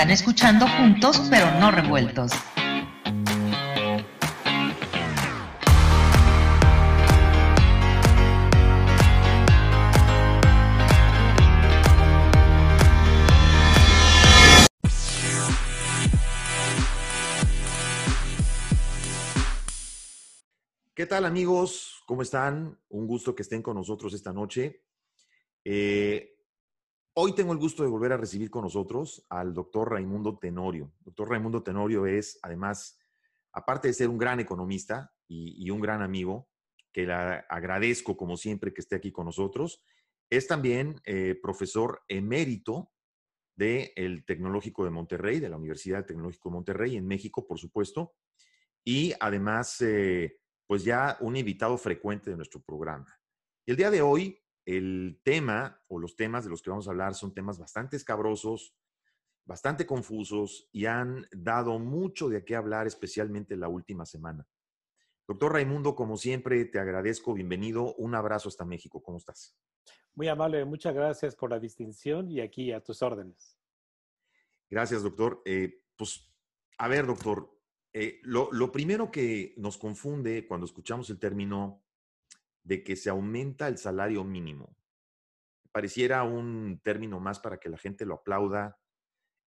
Están escuchando juntos pero no revueltos. ¿Qué tal amigos? ¿Cómo están? Un gusto que estén con nosotros esta noche. Eh, hoy tengo el gusto de volver a recibir con nosotros al doctor Raimundo Tenorio. Doctor Raimundo Tenorio es, además, aparte de ser un gran economista y, un gran amigo, que le agradezco como siempre que esté aquí con nosotros, es también eh, profesor emérito del Tecnológico de Monterrey, de la Universidad Tecnológico de Monterrey, en México, por supuesto, y además... Eh, pues ya un invitado frecuente de nuestro programa. El día de hoy, el tema o los temas de los que vamos a hablar son temas bastante escabrosos, bastante confusos y han dado mucho de qué hablar, especialmente la última semana. Doctor Raimundo, como siempre, te agradezco, bienvenido, un abrazo hasta México, ¿cómo estás? Muy amable, muchas gracias por la distinción y aquí a tus órdenes. Gracias, doctor. Eh, pues, a ver, doctor, eh, lo, primero que nos confunde cuando escuchamos el término de que se aumenta el salario mínimo, pareciera un término más para que la gente lo aplauda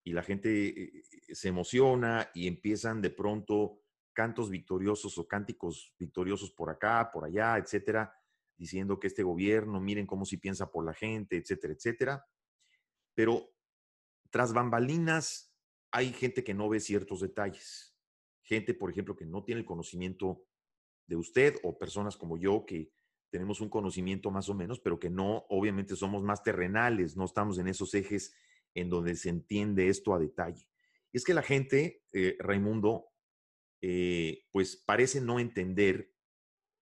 y la gente eh, se emociona y empiezan de pronto cantos victoriosos o cánticos victoriosos por acá, por allá, etcétera, diciendo que este gobierno, miren cómo si piensa por la gente, etcétera, etcétera. Pero tras bambalinas hay gente que no ve ciertos detalles gente, por ejemplo, que no tiene el conocimiento de usted o personas como yo que tenemos un conocimiento más o menos, pero que no, obviamente somos más terrenales, no estamos en esos ejes en donde se entiende esto a detalle. Y es que la gente, eh, Raimundo, eh, pues parece no entender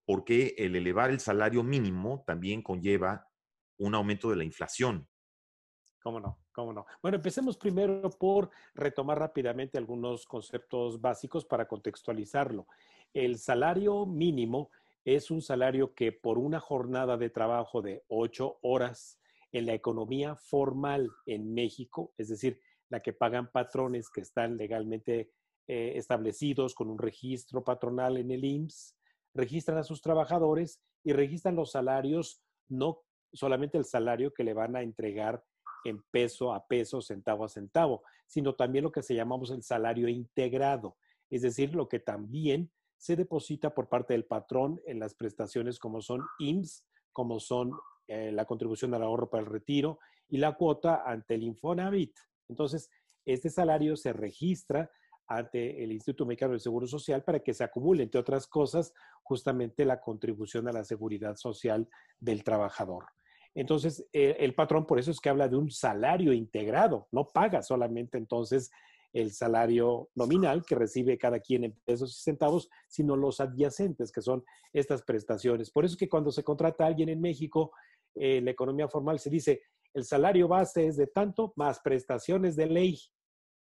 por qué el elevar el salario mínimo también conlleva un aumento de la inflación. ¿Cómo no? ¿Cómo no? Bueno, empecemos primero por retomar rápidamente algunos conceptos básicos para contextualizarlo. El salario mínimo es un salario que por una jornada de trabajo de ocho horas en la economía formal en México, es decir, la que pagan patrones que están legalmente eh, establecidos con un registro patronal en el IMSS, registran a sus trabajadores y registran los salarios, no solamente el salario que le van a entregar en peso a peso, centavo a centavo, sino también lo que se llamamos el salario integrado, es decir, lo que también se deposita por parte del patrón en las prestaciones como son IMSS, como son eh, la contribución al ahorro para el retiro y la cuota ante el Infonavit. Entonces, este salario se registra ante el Instituto Mexicano del Seguro Social para que se acumule, entre otras cosas, justamente la contribución a la seguridad social del trabajador. Entonces, eh, el patrón por eso es que habla de un salario integrado, no paga solamente entonces el salario nominal que recibe cada quien en pesos y centavos, sino los adyacentes, que son estas prestaciones. Por eso es que cuando se contrata a alguien en México, en la economía formal se dice, el salario base es de tanto más prestaciones de ley.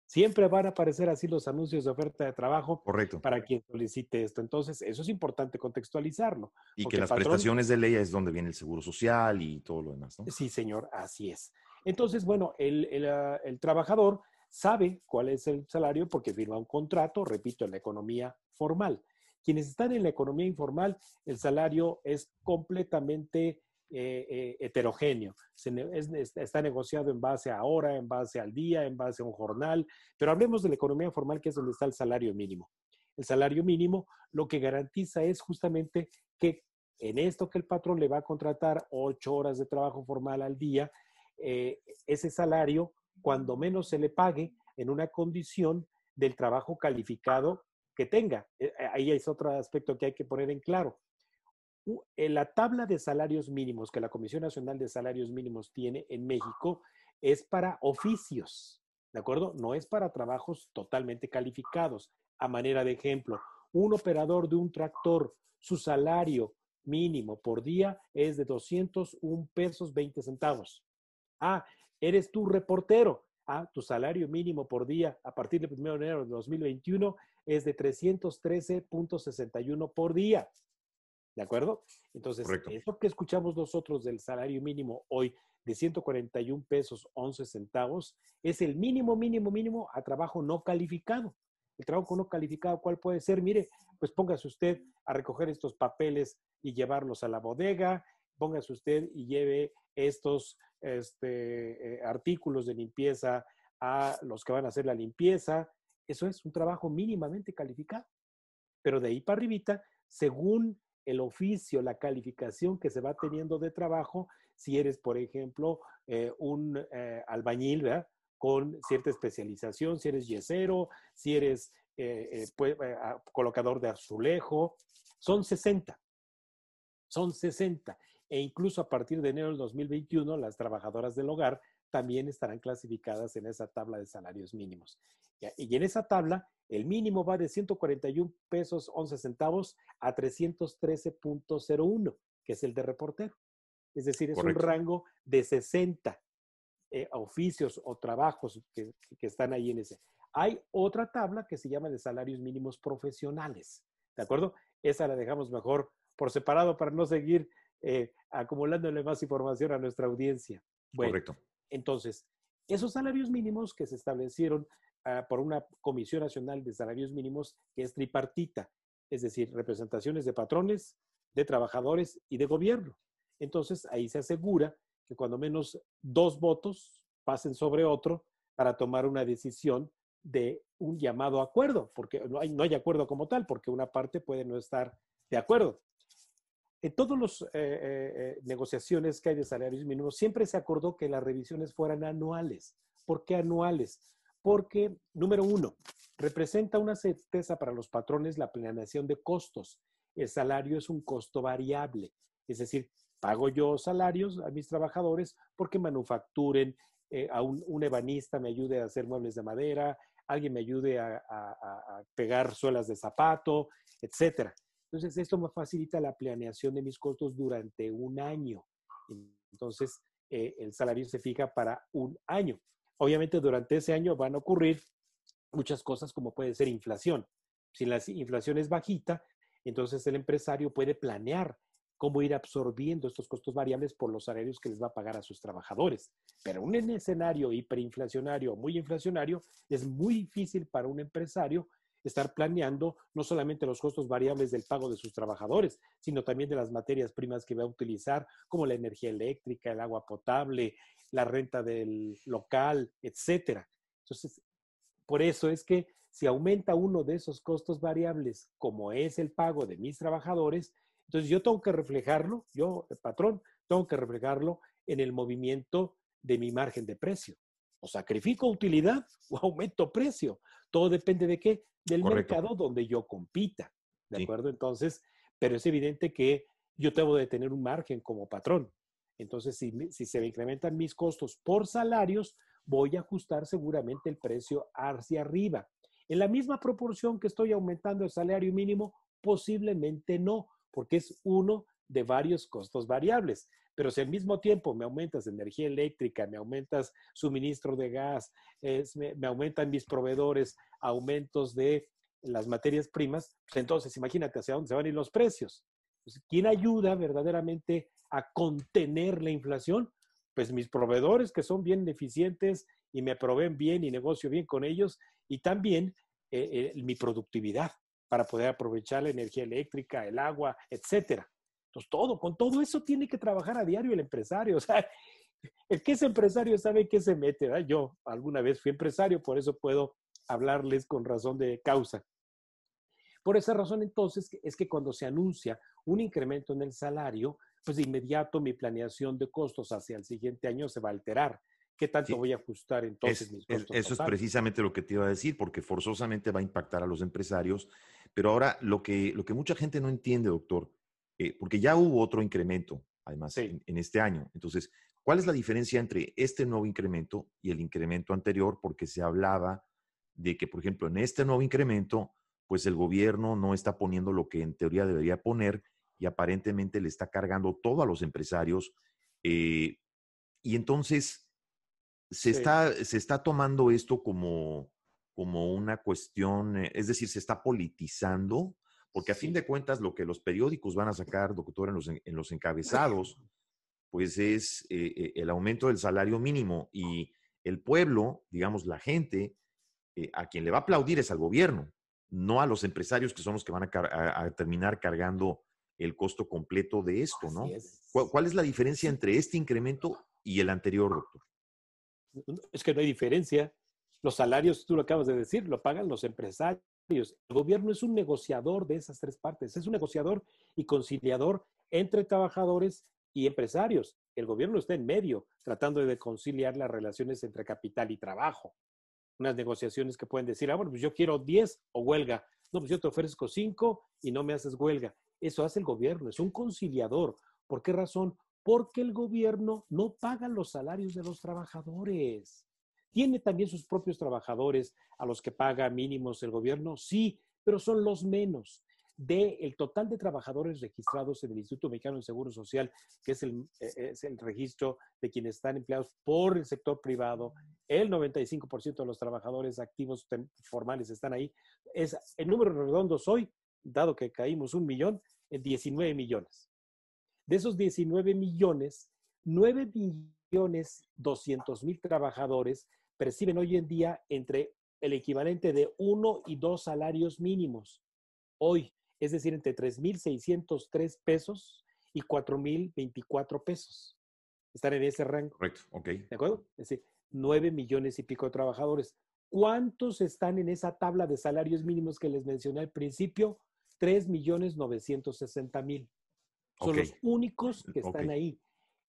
Siempre van a aparecer así los anuncios de oferta de trabajo Correcto. para quien solicite esto. Entonces, eso es importante contextualizarlo. Y que las prestaciones de ley es donde viene el seguro social y todo lo demás, ¿no? Sí, señor, así es. Entonces, bueno, el, el, ah, el trabajador sabe cuál es el salario porque firma un contrato, repito, en la economía formal. Quienes están en la economía informal, el salario es completamente eh, eh, heterogéneo. está negociado en base a hora, en base al día, en base a un jornal, pero hablemos de la economía formal, que es donde está el salario mínimo. El salario mínimo lo que garantiza es justamente que en esto que el patrón le va a contratar ocho horas de trabajo formal al día, eh, ese salario, cuando menos se le pague en una condición del trabajo calificado que tenga. Ahí es otro aspecto que hay que poner en claro en la tabla de salarios mínimos que la Comisión Nacional de Salarios Mínimos tiene en México es para oficios, ¿de acuerdo? No es para trabajos totalmente calificados. A manera de ejemplo, un operador de un tractor, su salario mínimo por día es de 201 pesos 20 centavos. Ah, eres tu reportero. Ah, tu salario mínimo por día a partir del 1 de enero de 2021 es de 313.61 por día. ¿De acuerdo? Entonces, eso que escuchamos nosotros del salario mínimo hoy de 141 pesos 11 centavos es el mínimo, mínimo, mínimo a trabajo no calificado. El trabajo no calificado, ¿cuál puede ser? Mire, pues póngase usted a recoger estos papeles y llevarlos a la bodega, póngase usted y lleve estos este, eh, artículos de limpieza a los que van a hacer la limpieza. Eso es un trabajo mínimamente calificado. Pero de ahí para arribita, según el oficio, la calificación que se va teniendo de trabajo, si eres, por ejemplo, eh, un eh, albañil, ¿verdad? Con cierta especialización, si eres yesero, si eres pues, colocador de azulejo, son 60. Son 60 e incluso a partir de enero del 2021 las trabajadoras del hogar también estarán clasificadas en esa tabla de salarios mínimos. Y en esa tabla, el mínimo va de 141 pesos 11 centavos a 313.01, que es el de reportero. Es decir, es un rango de 60 eh, oficios o trabajos que, que están ahí en ese. Hay otra tabla que se llama de salarios mínimos profesionales. ¿De acuerdo? Esa la dejamos mejor por separado para no seguir eh, acumulándole más información a nuestra audiencia. Correcto. Entonces, esos salarios mínimos que se establecieron ah, por una Comisión Nacional de Salarios Mínimos que es tripartita, es decir, representaciones de patrones, de trabajadores y de gobierno. Entonces, ahí se asegura que cuando menos dos votos pasen sobre otro para tomar una decisión de un llamado acuerdo, porque no hay, no hay acuerdo como tal, porque una parte puede no estar de acuerdo. En todas las eh, eh, eh, negociaciones que hay de salarios mínimos, siempre se acordó que las revisiones fueran anuales. ¿Por qué anuales? Porque, número uno, representa una certeza para los patrones la planeación de costos. El salario es un costo variable, es decir, pago yo salarios a mis trabajadores porque manufacturen, a un, ebanista me ayude a hacer muebles de madera, alguien me ayude a, a pegar suelas de zapato, etcétera. Entonces, esto me facilita la planeación de mis costos durante un año. Entonces, eh, el salario se fija para un año. Obviamente, durante ese año van a ocurrir muchas cosas como puede ser inflación. Si la inflación es bajita, entonces el empresario puede planear cómo ir absorbiendo estos costos variables por los salarios que les va a pagar a sus trabajadores. Pero un escenario hiperinflacionario o muy inflacionario es muy difícil para un empresario estar planeando no solamente los costos variables del pago de sus trabajadores, sino también de las materias primas que va a utilizar, como la energía eléctrica, el agua potable, la renta del local, etcétera. Entonces, por eso es que si aumenta uno de esos costos variables, como es el pago de mis trabajadores, entonces yo tengo que reflejarlo, yo, el patrón, tengo que reflejarlo en el movimiento de mi margen de precio. O sacrifico utilidad o aumento precio. Todo depende de qué? Del mercado donde yo compita. ¿De acuerdo? Entonces, pero es evidente que yo tengo de tener un margen como patrón. Entonces, si, si se me incrementan mis costos por salarios, voy a ajustar seguramente el precio hacia arriba. En la misma proporción que estoy aumentando el salario mínimo, posiblemente no, porque es uno de varios costos variables. Pero si al mismo tiempo me aumentas energía eléctrica, me aumentas suministro de gas, me, aumentan mis proveedores, aumentos de las materias primas, pues entonces imagínate hacia dónde se van a ir los precios. Pues, ¿Quién ayuda verdaderamente a contener la inflación? Pues mis proveedores que son bien eficientes y me proveen bien y negocio bien con ellos y también eh, eh, mi productividad para poder aprovechar la energía eléctrica, el agua, etcétera. Entonces, todo, con todo eso tiene que trabajar a diario el empresario. O sea, el que es empresario sabe qué se mete. Yo alguna vez fui empresario, por eso puedo hablarles con razón de causa. Por esa razón, entonces, es que cuando se anuncia un incremento en el salario, pues de inmediato mi planeación de costos hacia el siguiente año se va a alterar. ¿Qué tanto voy a ajustar entonces mis costos? eso es precisamente lo que te iba a decir, porque forzosamente va a impactar a los empresarios. Pero ahora lo que, lo que mucha gente no entiende, doctor, eh, porque ya hubo otro incremento, además, en, este año. Entonces, ¿cuál es la diferencia entre este nuevo incremento y el incremento anterior? Porque se hablaba de que, por ejemplo, en este nuevo incremento, pues el gobierno no está poniendo lo que en teoría debería poner y aparentemente le está cargando todo a los empresarios. Eh, y entonces, se, está, se está tomando esto como, como una cuestión, eh, es decir, se está politizando Porque a fin de cuentas, lo que los periódicos van a sacar, doctor, en los, en los encabezados, pues es eh, eh, el aumento del salario mínimo y el pueblo, digamos, la gente, eh, a quien le va a aplaudir es al gobierno, no a los empresarios que son los que van a, terminar cargando el costo completo de esto, ¿no? ¿Cuál, es la diferencia entre este incremento y el anterior, doctor? Es que no hay diferencia. Los salarios, tú lo acabas de decir, lo pagan los empresarios. El gobierno es un negociador de esas tres partes, es un negociador y conciliador entre trabajadores y empresarios. El gobierno está en medio, tratando de conciliar las relaciones entre capital y trabajo. Unas negociaciones que pueden decir, ah, bueno, pues yo quiero 10 o huelga. No, pues yo te ofrezco 5 y no me haces huelga. Eso hace el gobierno, es un conciliador. ¿Por qué razón? Porque el gobierno no paga los salarios de los trabajadores. ¿Tiene también sus propios trabajadores a los que paga mínimos el gobierno? Sí, pero son los menos. De el total de trabajadores registrados en el Instituto Mexicano de Seguro Social, que es el, e, es el registro de quienes están empleados por el sector privado, el 95% de los trabajadores activos formales están ahí. Es, el número redondo hoy, dado que caímos un millón, en 19 millones. De esos 19 millones, 9 millones 200 mil trabajadores perciben hoy en día entre el equivalente de uno y dos salarios mínimos. Hoy, es decir, entre 3.603 pesos y 4.024 pesos. Están en ese rango. Correcto, ok. ¿De acuerdo? Es decir, 9 millones y pico de trabajadores. ¿Cuántos están en esa tabla de salarios mínimos que les mencioné al principio? 3 millones 960 mil. Son los únicos que están ahí.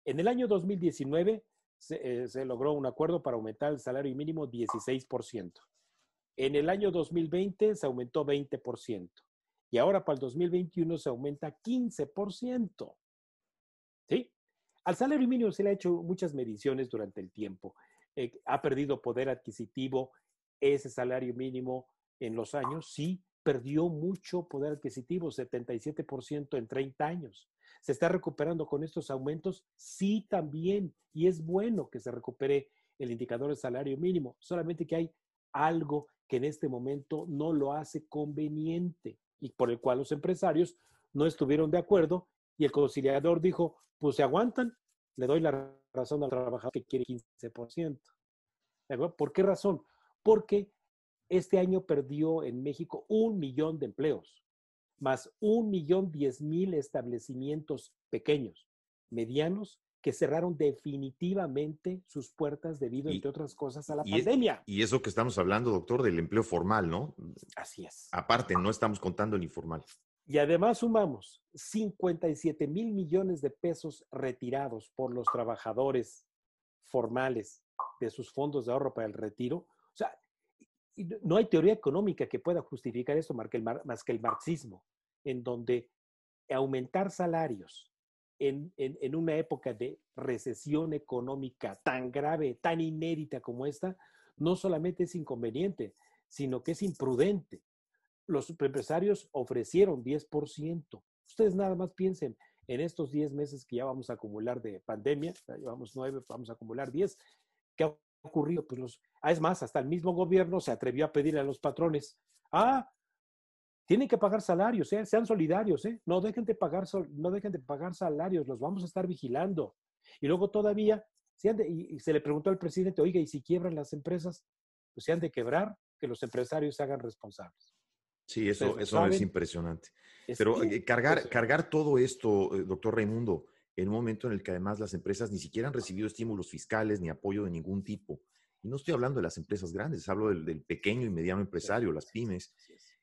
En el año 2019 eh, se, logró un acuerdo para aumentar el salario mínimo 16%. En el año 2020 se aumentó 20%. Y ahora para el 2021 se aumenta 15%. ¿Sí? Al salario mínimo se le ha hecho muchas mediciones durante el tiempo. Eh, ¿Ha perdido poder adquisitivo ese salario mínimo en los años? Sí, perdió mucho poder adquisitivo, 77% en 30 años. ¿Se está recuperando con estos aumentos? Sí, también. Y es bueno que se recupere el indicador de salario mínimo, solamente que hay algo que en este momento no lo hace conveniente y por el cual los empresarios no estuvieron de acuerdo y el conciliador dijo, pues se aguantan, le doy la razón al trabajador que quiere 15%. ¿Por qué razón? Porque este año perdió en México un millón de empleos más un millón diez mil establecimientos pequeños, medianos, que cerraron definitivamente sus puertas debido, entre otras cosas, a la e pandemia. Y eso que estamos hablando, doctor, del empleo formal, ¿no? Así es. Aparte, no estamos contando el informal. Y además sumamos 57 mil millones de pesos retirados por los trabajadores formales de sus fondos de ahorro para el retiro. O sea, no hay teoría económica que pueda justificar esto más que el, marxismo, en donde aumentar salarios en, una época de recesión económica tan grave, tan inédita como esta, no solamente es inconveniente, sino que es imprudente. Los empresarios ofrecieron 10%. Ustedes nada más piensen en estos 10 meses que ya vamos a acumular de pandemia, llevamos 9, vamos a acumular 10, ¿qué ha ocurrido? Pues los, Ah, es más, hasta el mismo gobierno se atrevió a pedirle a los patrones, ah, tienen que pagar salarios, ¿eh? sean solidarios, ¿eh? no, dejen de pagar, no dejen de pagar salarios, los vamos a estar vigilando. Y luego todavía, se y, se le preguntó al presidente, oiga, ¿y si quiebran las empresas? Pues se han de quebrar, que los empresarios se hagan responsables. Sí, eso, eso es impresionante. Pero eh, cargar, cargar todo esto, eh, doctor Raimundo, en un momento en el que además las empresas ni siquiera han recibido estímulos fiscales ni apoyo de ningún tipo. Y no estoy hablando de las empresas grandes, hablo del, pequeño y mediano empresario, las pymes.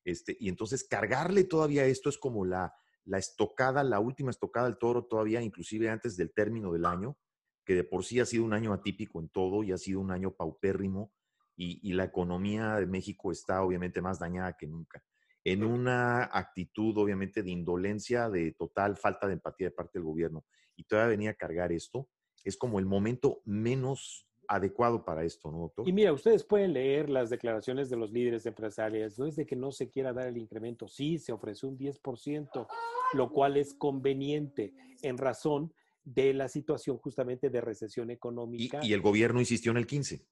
Este, y entonces cargarle todavía esto es como la, la estocada, la última estocada del toro todavía, inclusive antes del término del año, que de por sí ha sido un año atípico en todo y ha sido un año paupérrimo y, y la economía de México está obviamente más dañada que nunca. En una actitud obviamente de indolencia, de total falta de empatía de parte del gobierno. Y todavía venía a cargar esto. Es como el momento menos adecuado para esto, ¿no, doctor? Y mira, ustedes pueden leer las declaraciones de los líderes empresariales. No es de que no se quiera dar el incremento, sí, se ofreció un 10%, lo cual es conveniente en razón de la situación justamente de recesión económica. Y, el gobierno insistió en el 15.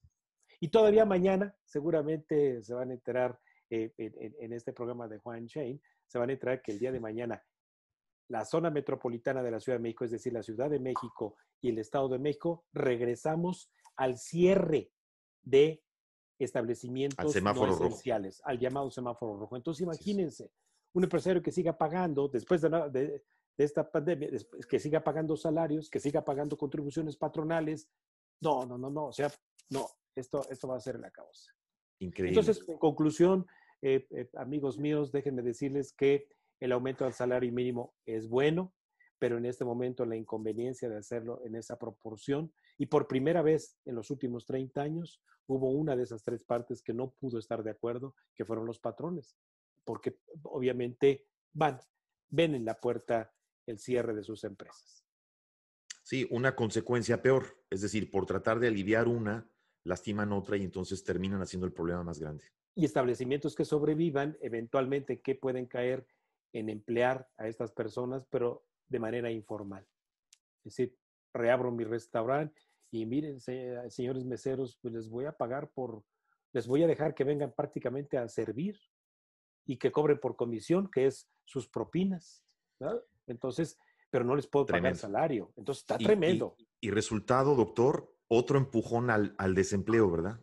Y todavía mañana, seguramente se van a enterar eh, en, este programa de Juan Chain, se van a enterar que el día de mañana la zona metropolitana de la Ciudad de México, es decir, la Ciudad de México y el Estado de México, regresamos al cierre de establecimientos no esenciales, al llamado semáforo rojo. Entonces, imagínense, un empresario que siga pagando, después de, esta pandemia, que siga pagando salarios, que siga pagando contribuciones patronales. No, no, no, no. O sea, no, esto, esto va a ser la causa. Increíble. Entonces, en conclusión, eh, eh, amigos míos, déjenme decirles que el aumento del salario mínimo es bueno, pero en este momento la inconveniencia de hacerlo en esa proporción y por primera vez en los últimos 30 años hubo una de esas tres partes que no pudo estar de acuerdo, que fueron los patrones, porque obviamente van, ven en la puerta el cierre de sus empresas. Sí, una consecuencia peor, es decir, por tratar de aliviar una, lastiman otra y entonces terminan haciendo el problema más grande. Y establecimientos que sobrevivan, eventualmente, que pueden caer en emplear a estas personas, pero de manera informal. Es decir, reabro mi restaurante y miren, señores meseros, pues les voy a pagar por, les voy a dejar que vengan prácticamente a servir y que cobren por comisión, que es sus propinas. Entonces, pero no les puedo pagar salario. Entonces, está tremendo. Y, resultado, doctor, otro empujón al, desempleo, ¿verdad?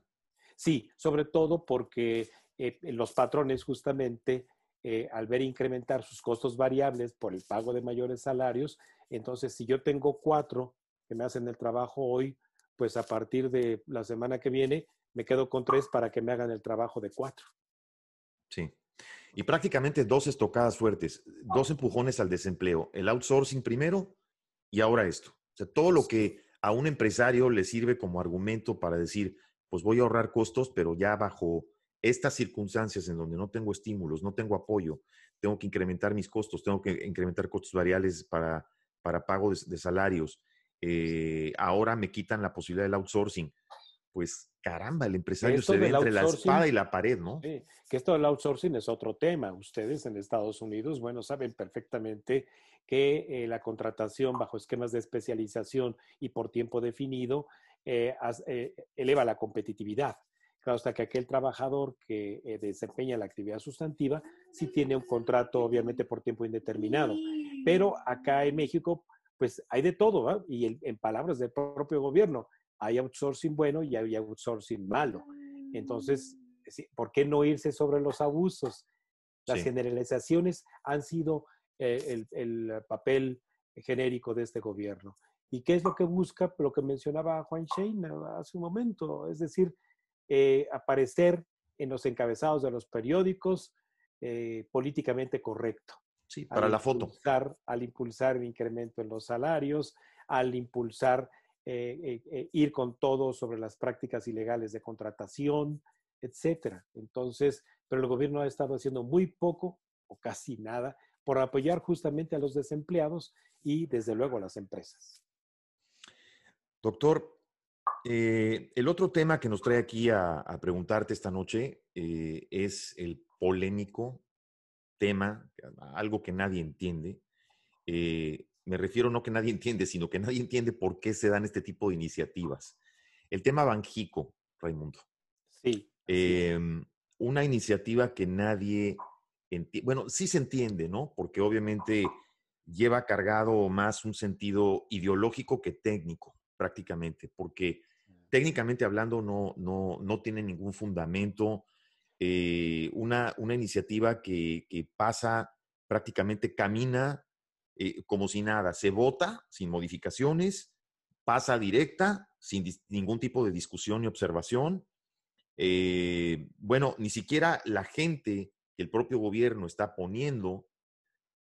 Sí, sobre todo porque eh, los patrones justamente eh, al ver incrementar sus costos variables por el pago de mayores salarios, entonces si yo tengo cuatro que me hacen el trabajo hoy, pues a partir de la semana que viene me quedo con tres para que me hagan el trabajo de cuatro. Sí. Y prácticamente dos estocadas fuertes, dos empujones al desempleo, el outsourcing primero y ahora esto. O sea, todo lo que a un empresario le sirve como argumento para decir, pues voy a ahorrar costos, pero ya bajo estas circunstancias en donde no tengo estímulos, no tengo apoyo, tengo que incrementar mis costos, tengo que incrementar costos variables para, para pago de, salarios, eh, ahora me quitan la posibilidad del outsourcing. Pues caramba, el empresario se ve entre la espada y la pared, ¿no? Sí, que esto del outsourcing es otro tema. Ustedes en Estados Unidos, bueno, saben perfectamente que eh, la contratación bajo esquemas de especialización y por tiempo definido eh, eleva la competitividad. Claro, hasta que aquel trabajador que eh, desempeña la actividad sustantiva sí tiene un contrato, obviamente, por tiempo indeterminado. Pero acá en México, pues hay de todo, Y en, palabras del propio gobierno, hay outsourcing bueno y hay outsourcing malo. Entonces, ¿por qué no irse sobre los abusos? Las generalizaciones han sido eh, el, papel genérico de este gobierno. ¿Y qué es lo que busca? Lo que mencionaba Juan Shane hace un momento, es decir, eh, aparecer en los encabezados de los periódicos eh, políticamente correcto. Sí, para la foto. Al impulsar el incremento en los salarios, al impulsar eh, ir con todo sobre las prácticas ilegales de contratación, etcétera. Entonces, pero el gobierno ha estado haciendo muy poco o casi nada por apoyar justamente a los desempleados y desde luego a las empresas. Doctor, eh, el otro tema que nos trae aquí a, preguntarte esta noche eh, es el polémico tema, algo que nadie entiende. Eh, me refiero no que nadie entiende, sino que nadie entiende por qué se dan este tipo de iniciativas. El tema Banjico, Raimundo. Sí. Em, una iniciativa que nadie entiende, bueno, sí se entiende, ¿no? Porque obviamente lleva cargado más un sentido ideológico que técnico, prácticamente, porque técnicamente hablando no, no, no tiene ningún fundamento. Eh, una, una, iniciativa que, pasa prácticamente, camina eh, como si nada, se vota sin modificaciones, pasa directa, sin ningún tipo de discusión ni observación. Eh, bueno, ni siquiera la gente que el propio gobierno está poniendo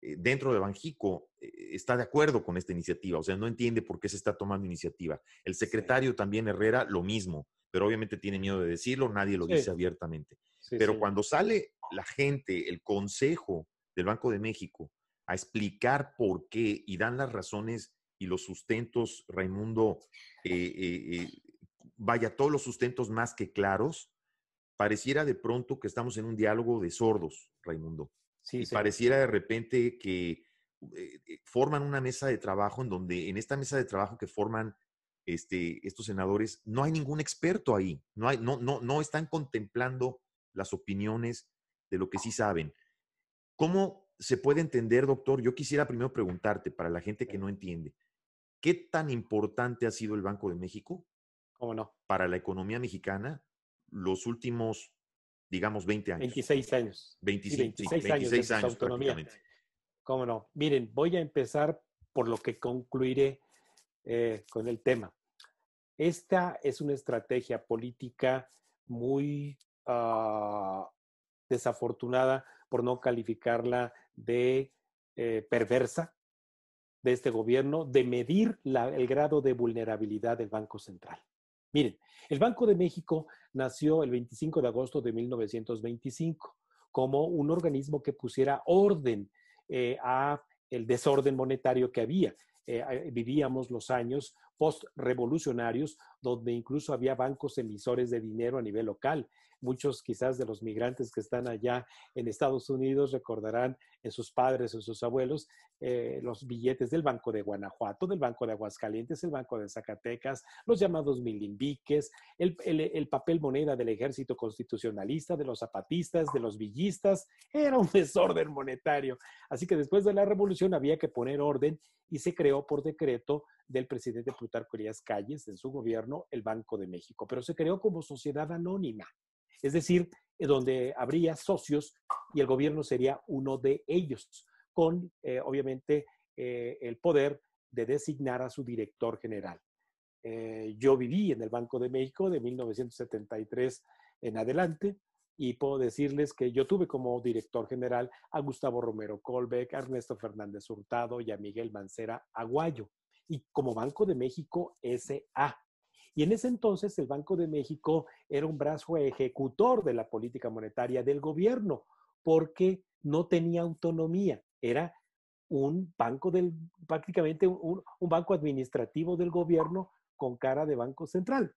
dentro de Banjico eh, está de acuerdo con esta iniciativa, o sea, no entiende por qué se está tomando iniciativa. El secretario también Herrera, lo mismo, pero obviamente tiene miedo de decirlo, nadie lo dice abiertamente. pero cuando sale la gente, el Consejo del Banco de México, a explicar por qué y dan las razones y los sustentos, Raimundo, eh, vaya, todos los sustentos más que claros, pareciera de pronto que estamos en un diálogo de sordos, Raimundo. Sí, y pareciera de repente que eh, eh, forman una mesa de trabajo en donde en esta mesa de trabajo que forman este, estos senadores no hay ningún experto ahí, no, hay, no, no, no están contemplando las opiniones de lo que sí saben. ¿Cómo se puede entender, doctor? Yo quisiera primero preguntarte, para la gente que no entiende, ¿qué tan importante ha sido el Banco de México? ¿Cómo no? Para la economía mexicana los últimos, digamos, 20 años. 26 años. 26, 26 años, 26 años autonomía. ¿Cómo no? Miren, voy a empezar por lo que concluiré eh, con el tema. Esta es una estrategia política muy uh, desafortunada, por no calificarla de eh, perversa, de este gobierno, de medir la, el grado de vulnerabilidad del Banco Central. Miren, el Banco de México nació el 25 de agosto de 1925 como un organismo que pusiera orden eh, a el desorden monetario que había. Eh, vivíamos los años post-revolucionarios, donde incluso había bancos emisores de dinero a nivel local. Muchos quizás de los migrantes que están allá en Estados Unidos recordarán en sus padres o sus abuelos eh, los billetes del Banco de Guanajuato, del Banco de Aguascalientes, el Banco de Zacatecas, los llamados milimbiques, el, el papel moneda del ejército constitucionalista, de los zapatistas, de los villistas. Era un desorden monetario. Así que después de la revolución había que poner orden y se creó por decreto del presidente Plutarco Elías Calles en su gobierno el Banco de México, pero se creó como sociedad anónima, es decir, eh, donde habría socios y el gobierno sería uno de ellos, con eh, obviamente eh, el poder de designar a su director general. yo viví en el Banco de México de 1973 en adelante y puedo decirles que yo tuve como director general a Gustavo Romero Colbeck, a Ernesto Fernández Hurtado y a Miguel Mancera Aguayo y como Banco de México SA. Y en ese entonces el Banco de México era un brazo ejecutor de la política monetaria del gobierno, porque no tenía autonomía, era un banco del, prácticamente un, banco administrativo del gobierno con cara de banco central,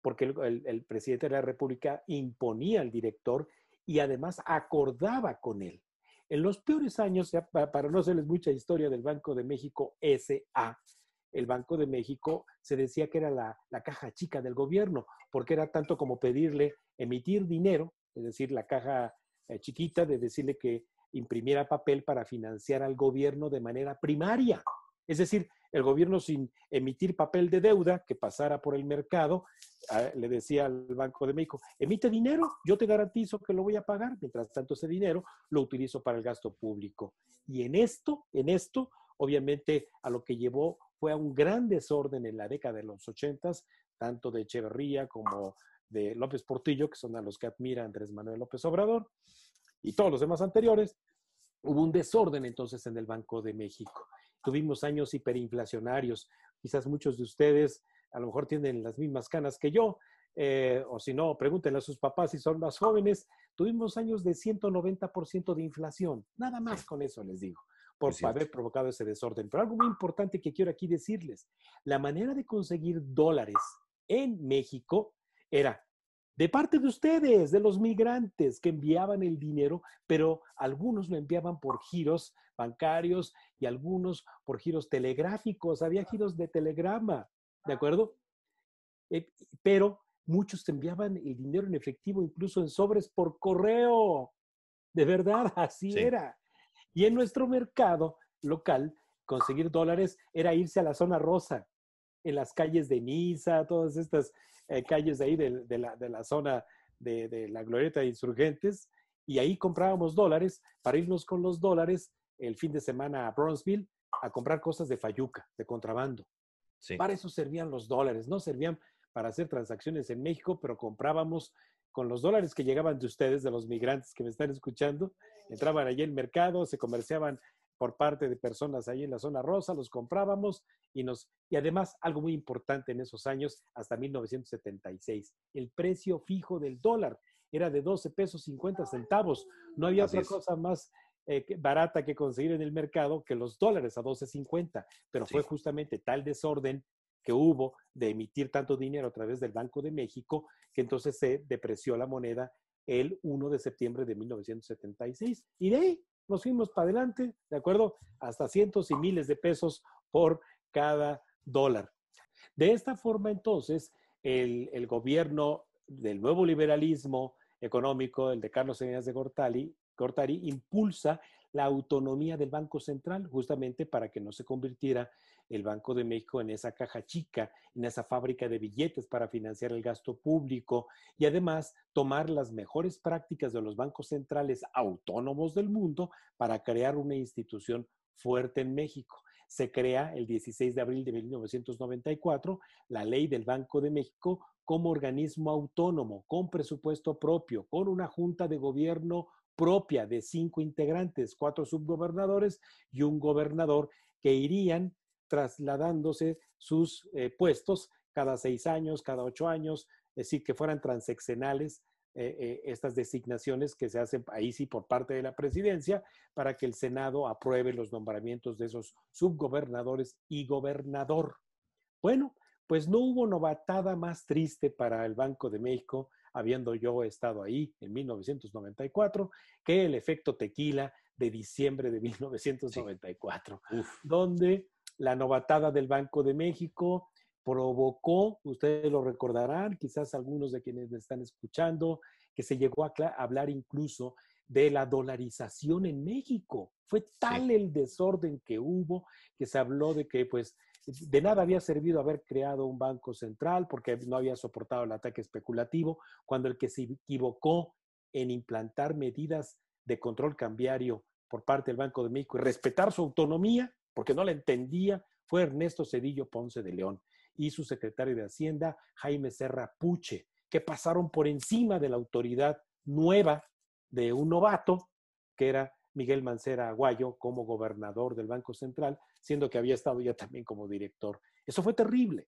porque el, el presidente de la República imponía al director y además acordaba con él. En los peores años, para no hacerles mucha historia del Banco de México SA, el Banco de México se decía que era la, caja chica del gobierno, porque era tanto como pedirle emitir dinero, es decir, la caja eh, chiquita de decirle que imprimiera papel para financiar al gobierno de manera primaria. Es decir, el gobierno sin emitir papel de deuda que pasara por el mercado, ah, le decía al Banco de México, emite dinero, yo te garantizo que lo voy a pagar, mientras tanto ese dinero lo utilizo para el gasto público. Y en esto, en esto, obviamente a lo que llevó fue a un gran desorden en la década de los ochentas, tanto de Echeverría como de López Portillo, que son a los que admira Andrés Manuel López Obrador, y todos los demás anteriores, hubo un desorden entonces en el Banco de México tuvimos años hiperinflacionarios. Quizás muchos de ustedes a lo mejor tienen las mismas canas que yo, eh, o si no, pregúntenle a sus papás si son más jóvenes. Tuvimos años de 190% de inflación, nada más con eso les digo, por haber provocado ese desorden. Pero algo muy importante que quiero aquí decirles, la manera de conseguir dólares en México era de parte de ustedes, de los migrantes que enviaban el dinero, pero algunos lo enviaban por giros bancarios y algunos por giros telegráficos. Había giros de telegrama, ¿de acuerdo? Eh, pero muchos te enviaban el dinero en efectivo, incluso en sobres por correo. De verdad, así era. Y en nuestro mercado local, conseguir dólares era irse a la zona rosa, en las calles de Niza, todas estas eh, calles de ahí de, la, zona de, la glorieta de insurgentes, y ahí comprábamos dólares para irnos con los dólares el fin de semana a Bronzeville a comprar cosas de Fayuca, de contrabando. Para eso servían los dólares, no servían para hacer transacciones en México, pero comprábamos con los dólares que llegaban de ustedes, de los migrantes que me están escuchando, entraban allí en mercado, se comerciaban por parte de personas ahí en la zona rosa, los comprábamos y nos y además algo muy importante en esos años hasta 1976, el precio fijo del dólar era de 12 pesos 50 centavos. No había otra cosa más eh, barata que conseguir en el mercado que los dólares a 12.50, pero fue justamente tal desorden que hubo de emitir tanto dinero a través del Banco de México que entonces se depreció la moneda el 1 de septiembre de 1976. Y de ahí nos fuimos para adelante, ¿de acuerdo? Hasta cientos y miles de pesos por cada dólar. De esta forma, entonces, el, gobierno del nuevo liberalismo económico, el de Carlos Salinas de Gortari impulsa la autonomía del Banco Central, justamente para que no se convirtiera el Banco de México en esa caja chica, en esa fábrica de billetes para financiar el gasto público y además tomar las mejores prácticas de los bancos centrales autónomos del mundo para crear una institución fuerte en México. Se crea el 16 de abril de 1994 la ley del Banco de México como organismo autónomo, con presupuesto propio, con una junta de gobierno propia de cinco integrantes, cuatro subgobernadores y un gobernador que irían trasladándose sus eh, puestos cada seis años, cada ocho años, es decir, que fueran transeccionales eh, eh, estas designaciones que se hacen ahí sí por parte de la presidencia para que el Senado apruebe los nombramientos de esos subgobernadores y gobernador. Bueno, pues no hubo novatada más triste para el Banco de México, habiendo yo estado ahí en 1994, que el efecto tequila de diciembre de 1994, donde la novatada del Banco de México provocó, ustedes lo recordarán, quizás algunos de quienes me están escuchando, que se llegó a hablar incluso de la dolarización en México. Fue tal el desorden que hubo que se habló de que pues de nada había servido haber creado un banco central porque no había soportado el ataque especulativo, cuando el que se equivocó en implantar medidas de control cambiario por parte del Banco de México y respetar su autonomía, porque no la entendía, fue Ernesto Cedillo Ponce de León y su secretario de Hacienda, Jaime Serra Puche, que pasaron por encima de la autoridad nueva de un novato, que era Miguel Mancera Aguayo, como gobernador del Banco Central, siendo que había estado ya también como director. Eso fue terrible.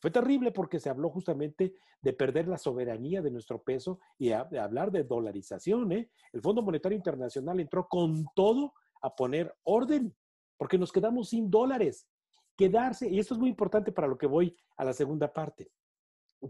Fue terrible porque se habló justamente de perder la soberanía de nuestro peso y de hablar de dolarización. ¿eh? El Fondo Monetario Internacional entró con todo a poner orden, porque nos quedamos sin dólares. Quedarse, y esto es muy importante para lo que voy a la segunda parte,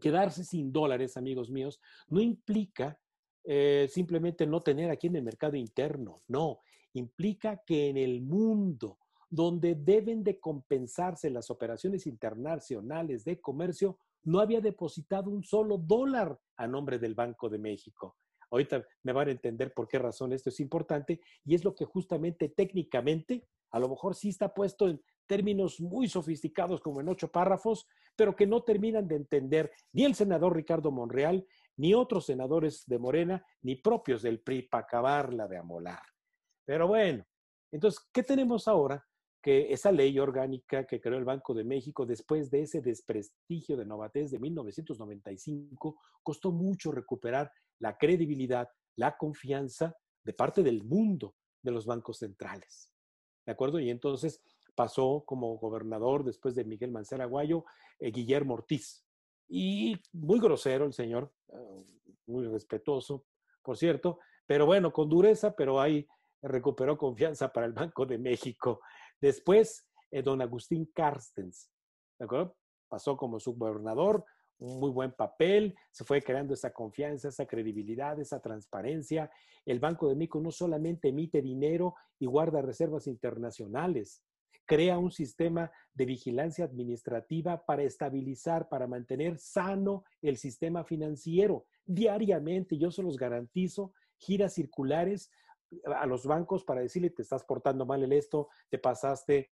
quedarse sin dólares, amigos míos, no implica eh, simplemente no tener aquí en el mercado interno, no, implica que en el mundo donde deben de compensarse las operaciones internacionales de comercio, no había depositado un solo dólar a nombre del Banco de México. Ahorita me van a entender por qué razón esto es importante y es lo que justamente técnicamente, a lo mejor sí está puesto en términos muy sofisticados como en ocho párrafos, pero que no terminan de entender ni el senador Ricardo Monreal, ni otros senadores de Morena, ni propios del PRI para acabarla de amolar. Pero bueno, entonces, ¿qué tenemos ahora? Que esa ley orgánica que creó el Banco de México después de ese desprestigio de novatez de 1995 costó mucho recuperar la credibilidad, la confianza de parte del mundo de los bancos centrales. ¿De acuerdo? Y entonces pasó como gobernador después de Miguel Mancera Aguayo, eh, Guillermo Ortiz. Y muy grosero el señor, eh, muy respetuoso, por cierto, pero bueno, con dureza, pero ahí recuperó confianza para el Banco de México. Después, eh, don Agustín Carstens, ¿de acuerdo? Pasó como subgobernador, un muy buen papel, se fue creando esa confianza, esa credibilidad, esa transparencia. El Banco de México no solamente emite dinero y guarda reservas internacionales, crea un sistema de vigilancia administrativa para estabilizar, para mantener sano el sistema financiero. Diariamente, yo se los garantizo, giras circulares a los bancos para decirle, te estás portando mal el esto, te pasaste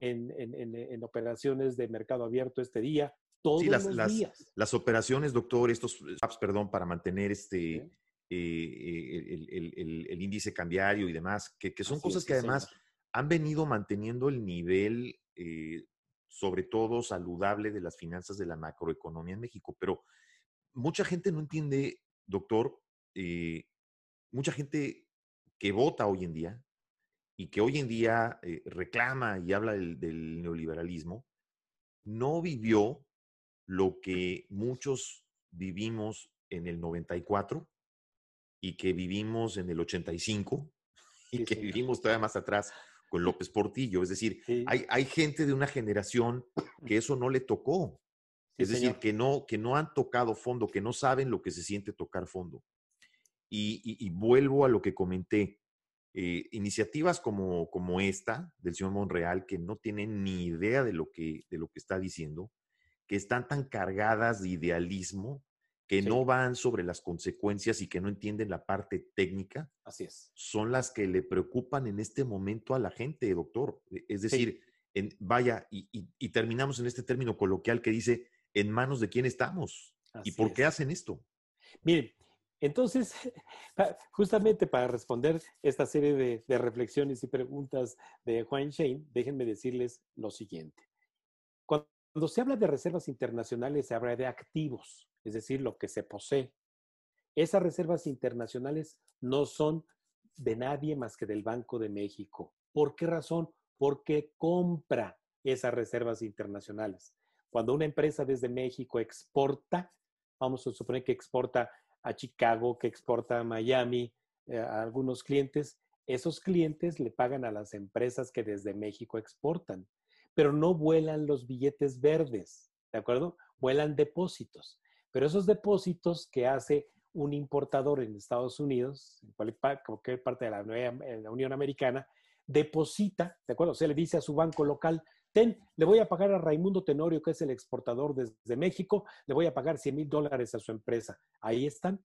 en, operaciones de mercado abierto este día, todos las, los las, días. Las operaciones, doctor, estos apps, perdón, para mantener este... Eh, el, índice cambiario y demás, que, son cosas que además han venido manteniendo el nivel, eh, sobre todo saludable, de las finanzas de la macroeconomía en México. Pero mucha gente no entiende, doctor, eh, mucha gente que vota hoy en día y que hoy en día eh, reclama y habla del, del neoliberalismo, no vivió lo que muchos vivimos en el 94 y que vivimos en el 85 y que vivimos todavía más atrás con López Portillo. Es decir, hay, hay, gente de una generación que eso no le tocó. es decir, que no, que no han tocado fondo, que no saben lo que se siente tocar fondo. Y, vuelvo a lo que comenté. Eh, iniciativas como, como esta del señor Monreal, que no tienen ni idea de lo, que, de lo que está diciendo, que están tan cargadas de idealismo, que no van sobre las consecuencias y que no entienden la parte técnica. Así es. Son las que le preocupan en este momento a la gente, doctor. E, es decir, en, vaya, y, terminamos en este término coloquial que dice, ¿en manos de quién estamos? ¿Y por qué hacen esto? Miren, entonces, justamente para responder esta serie de, de, reflexiones y preguntas de Juan Shane, déjenme decirles lo siguiente. Cuando se habla de reservas internacionales, se habla de activos, es decir, lo que se posee. Esas reservas internacionales no son de nadie más que del Banco de México. ¿Por qué razón? Porque compra esas reservas internacionales. Cuando una empresa desde México exporta, vamos a suponer que exporta a Chicago, que exporta a Miami, eh, a algunos clientes, esos clientes le pagan a las empresas que desde México exportan pero no vuelan los billetes verdes, ¿de acuerdo? Vuelan depósitos. Pero esos depósitos que hace un importador en Estados Unidos, en cualquier parte de la, Unión Americana, deposita, ¿de acuerdo? O sea, le dice a su banco local, ten, le voy a pagar a Raimundo Tenorio, que es el exportador desde México, le voy a pagar 100 mil dólares a su empresa. Ahí están.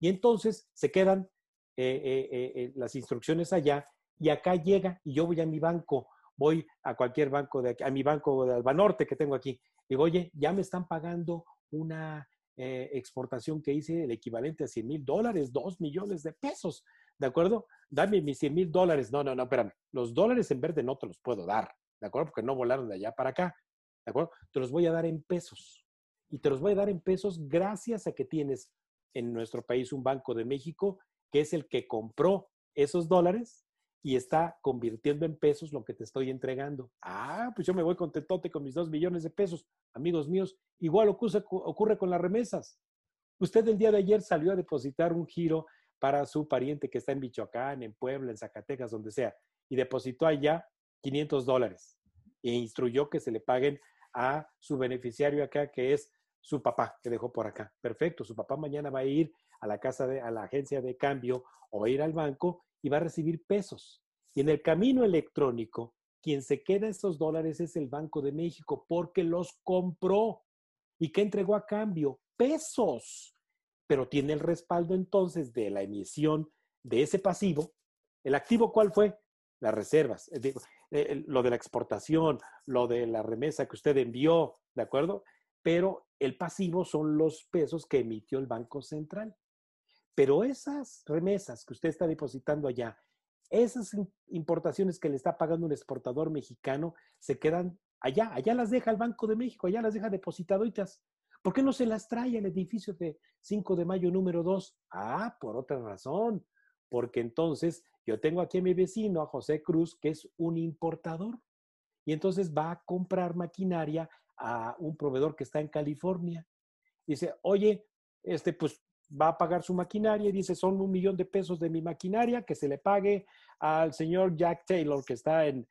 Y entonces se quedan eh, eh, eh, las instrucciones allá y acá llega y yo voy a mi banco voy a cualquier banco, de a mi banco de Albanorte que tengo aquí, digo, oye, ya me están pagando una eh, exportación que hice el equivalente a 100 mil dólares, 2 millones de pesos, ¿de acuerdo? Dame mis 100 mil dólares. No, no, no, espérame. Los dólares en verde no te los puedo dar, ¿de acuerdo? Porque no volaron de allá para acá, ¿de acuerdo? Te los voy a dar en pesos. Y te los voy a dar en pesos gracias a que tienes en nuestro país un Banco de México que es el que compró esos dólares y está convirtiendo en pesos lo que te estoy entregando. Ah, pues yo me voy contentote con mis dos millones de pesos. Amigos míos, igual ocurre, ocurre con las remesas. Usted el día de ayer salió a depositar un giro para su pariente que está en Michoacán, en Puebla, en Zacatecas, donde sea, y depositó allá 500 dólares e instruyó que se le paguen a su beneficiario acá, que es su papá, que dejó por acá. Perfecto, su papá mañana va a ir a la casa de, a la agencia de cambio o ir al banco y va a recibir pesos. Y en el camino electrónico, quien se queda esos dólares es el Banco de México porque los compró. ¿Y qué entregó a cambio? Pesos. Pero tiene el respaldo entonces de la emisión de ese pasivo. ¿El activo cuál fue? Las reservas. Eh, lo de la exportación, lo de la remesa que usted envió, ¿de acuerdo? Pero el pasivo son los pesos que emitió el Banco Central. Pero esas remesas que usted está depositando allá, esas importaciones que le está pagando un exportador mexicano, se quedan allá, allá las deja el Banco de México, allá las deja depositaditas. ¿Por qué no se las trae al edificio de 5 de mayo número 2? Ah, por otra razón, porque entonces yo tengo aquí a mi vecino, a José Cruz, que es un importador, y entonces va a comprar maquinaria a un proveedor que está en California. Dice, oye, este, pues va a pagar su maquinaria y dice, son un millón de pesos de mi maquinaria que se le pague al señor Jack Taylor que está en,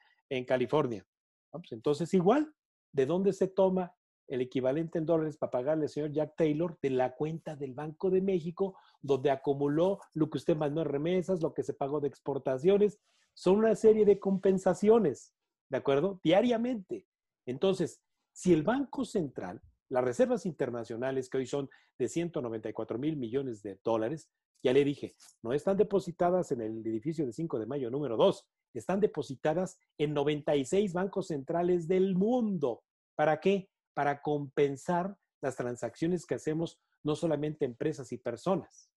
California. Pues entonces, igual, ¿de dónde se toma el equivalente en dólares para pagarle al señor Jack Taylor? De la cuenta del Banco de México, donde acumuló lo que usted mandó en remesas, lo que se pagó de exportaciones. Son una serie de compensaciones, ¿de acuerdo? Diariamente. Entonces, si el Banco Central las reservas internacionales, que hoy son de 194 mil millones de dólares, ya le dije, no están depositadas en el edificio de 5 de mayo número 2, están depositadas en 96 bancos centrales del mundo. ¿Para qué? Para compensar las transacciones que hacemos no solamente empresas y personas.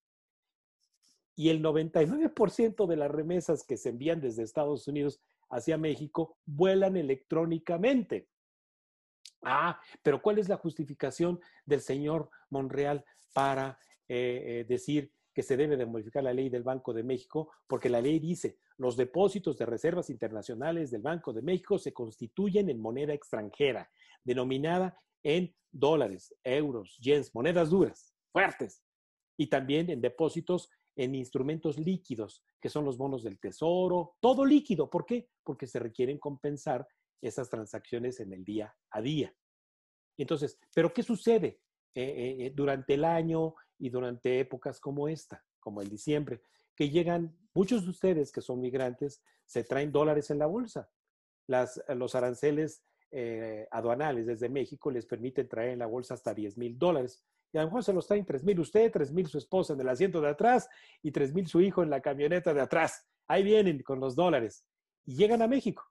Y el 99% de las remesas que se envían desde Estados Unidos hacia México vuelan electrónicamente. Ah, pero ¿cuál es la justificación del señor Monreal para eh, eh, decir que se debe de modificar la ley del Banco de México? Porque la ley dice, los depósitos de reservas internacionales del Banco de México se constituyen en moneda extranjera, denominada en dólares, euros, yens, monedas duras, fuertes, y también en depósitos en instrumentos líquidos, que son los bonos del tesoro, todo líquido. ¿Por qué? Porque se requieren compensar esas transacciones en el día a día. Entonces, ¿pero qué sucede eh, eh, eh, durante el año y durante épocas como esta, como el diciembre? Que llegan, muchos de ustedes que son migrantes, se traen dólares en la bolsa. Las, los aranceles aduanales desde México les permiten traer en la bolsa hasta 10 mil dólares. y a lo mejor se los traen tres mil usted, tres mil su esposa en el asiento de atrás y tres mil su hijo en la camioneta de atrás. Ahí vienen con los dólares y llegan a México.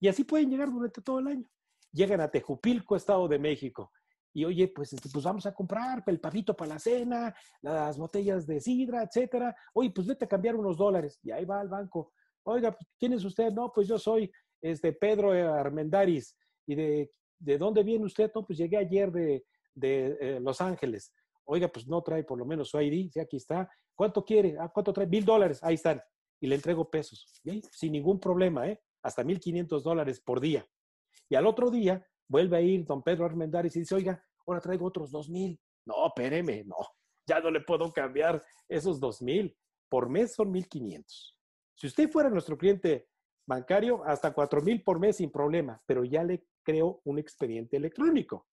Y así pueden llegar durante todo el año. Llegan a Tejupilco, Estado de México. Y oye, pues, este, pues vamos a comprar el pavito para la cena, las botellas de sidra, etcétera. Oye, pues vete a cambiar unos dólares. Y ahí va al banco. Oiga, pues, ¿quién es usted? No, pues yo soy este Pedro Armendaris. ¿Y de, de dónde viene usted? No, pues llegué ayer de, de eh, Los Ángeles. Oiga, pues no trae por lo menos su ID, sí, aquí está. ¿Cuánto quiere? Ah, ¿Cuánto trae? Mil dólares, ahí están. Y le entrego pesos. Sin ningún problema, ¿eh? Hasta mil quinientos dólares por día. Y al otro día vuelve a ir don Pedro Armendáriz y dice, oiga, ahora traigo otros dos mil. No, espéreme, no, ya no le puedo cambiar esos dos mil. Por mes son mil quinientos. Si usted fuera nuestro cliente bancario, hasta cuatro mil por mes sin problema, pero ya le creo un expediente electrónico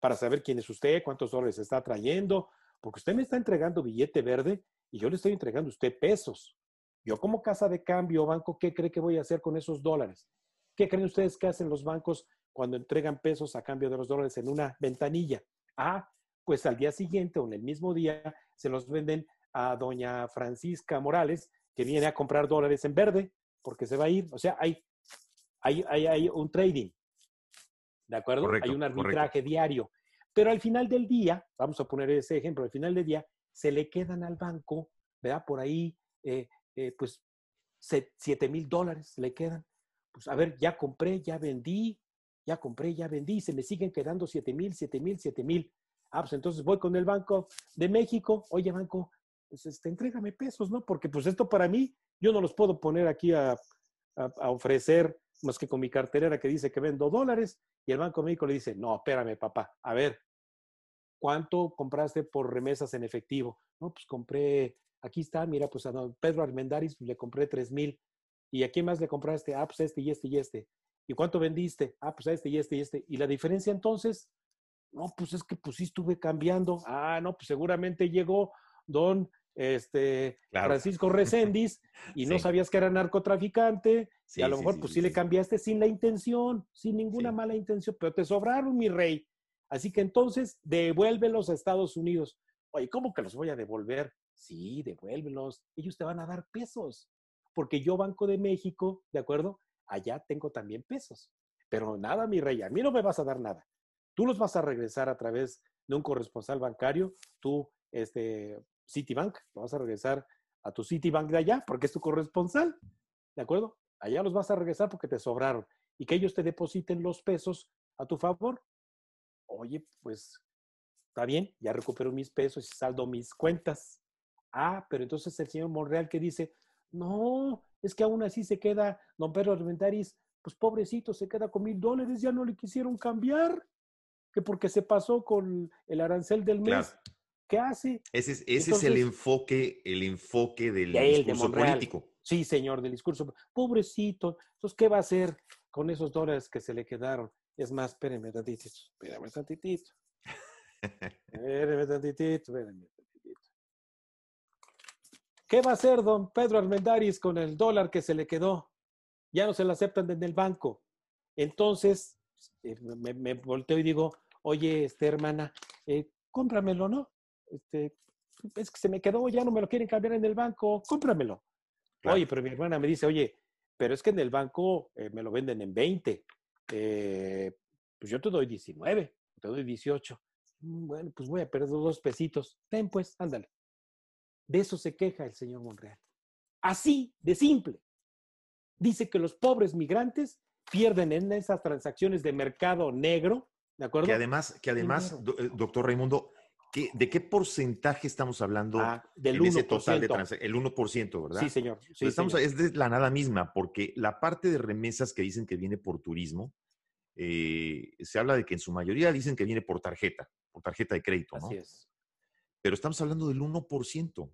para saber quién es usted, cuántos dólares está trayendo, porque usted me está entregando billete verde y yo le estoy entregando a usted pesos. Yo como casa de cambio, banco, ¿qué cree que voy a hacer con esos dólares? ¿Qué creen ustedes que hacen los bancos cuando entregan pesos a cambio de los dólares en una ventanilla? Ah, pues al día siguiente o en el mismo día se los venden a doña Francisca Morales, que viene a comprar dólares en verde, porque se va a ir. O sea, hay, hay, hay un trading. ¿De acuerdo? Hay un arbitraje diario. Pero al final del día, vamos a poner ese ejemplo, al final del día se le quedan al banco, ¿verdad? Por ahí, eh, eh, pues, 7 mil dólares le quedan. Pues, a ver, ya compré, ya vendí, ya compré, ya vendí, se me siguen quedando 7 mil, 7 mil, 7 mil. Ah, pues entonces voy con el Banco de México. Oye, banco, pues este, entrégame pesos, ¿no? Porque pues esto para mí, yo no los puedo poner aquí a, a ofrecer más que con mi carterera que dice que vendo dólares y el Banco México le dice, no, espérame, papá, a ver, ¿cuánto compraste por remesas en efectivo? No, pues compré, aquí está, mira, pues a don Pedro Armendaris le compré tres mil. ¿Y a quién más le compraste? Ah, pues este y este y este. ¿Y cuánto vendiste? Ah, pues a este y este y este. ¿Y la diferencia entonces? No, pues es que pues sí estuve cambiando. Ah, no, pues seguramente llegó don este, Francisco Reséndiz y no sabías que era narcotraficante y a lo mejor pues sí, le cambiaste sin la intención, sin ninguna mala intención, pero te sobraron, mi rey. Así que entonces devuélvelos a Estados Unidos. Oye, ¿cómo que los voy a devolver? Sí, devuélvelos. Ellos te van a dar pesos. Porque yo, Banco de México, ¿de acuerdo? Allá tengo también pesos. Pero nada, mi rey, a mí no me vas a dar nada. Tú los vas a regresar a través de un corresponsal bancario. Tú, este, Citibank, lo vas a regresar a tu Citibank de allá porque es tu corresponsal, ¿de acuerdo? Allá los vas a regresar porque te sobraron y que ellos te depositen los pesos a tu favor. Oye, pues está bien, ya recupero mis pesos y saldo mis cuentas. Ah, pero entonces el señor Monreal que dice, no, es que aún así se queda, don Pedro Armentaris, pues pobrecito, se queda con mil dólares, ya no le quisieron cambiar, que porque se pasó con el arancel del mes. ¿Qué hace? Ese es, ese es el enfoque, el enfoque del discurso político. Sí, señor, del discurso. Pobrecito. Entonces, ¿qué va a hacer con esos dólares que se le quedaron? Es más, espérenme tantitito, espérenme tantitito. espérenme tantitito, espérenme. ¿Qué va a hacer don Pedro Armendáriz con el dólar que se le quedó? Ya no se lo aceptan desde el banco. Entonces, eh, me, volteo y digo, oye, este hermana, eh, cómpramelo, ¿no? este, es que se me quedó, ya no me lo quieren cambiar en el banco, cómpramelo. Oye, pero mi hermana me dice, oye, pero es que en el banco eh, me lo venden en 20. Eh, pues yo te doy 19, te doy 18. Mm, bueno, pues voy a perder dos pesitos. Ten pues, ándale. De eso se queja el señor Monreal. Así de simple. Dice que los pobres migrantes pierden en esas transacciones de mercado negro, ¿de acuerdo? Que además, que además, eh, doctor Raimundo, ¿De qué porcentaje estamos hablando ah, del ese total de transacciones? El 1%, ¿verdad? Sí, señor. estamos, Es de la nada misma, porque la parte de remesas que dicen que viene por turismo, eh, se habla de que en su mayoría dicen que viene por tarjeta, por tarjeta de crédito, ¿no? Así es. Pero estamos hablando del 1%.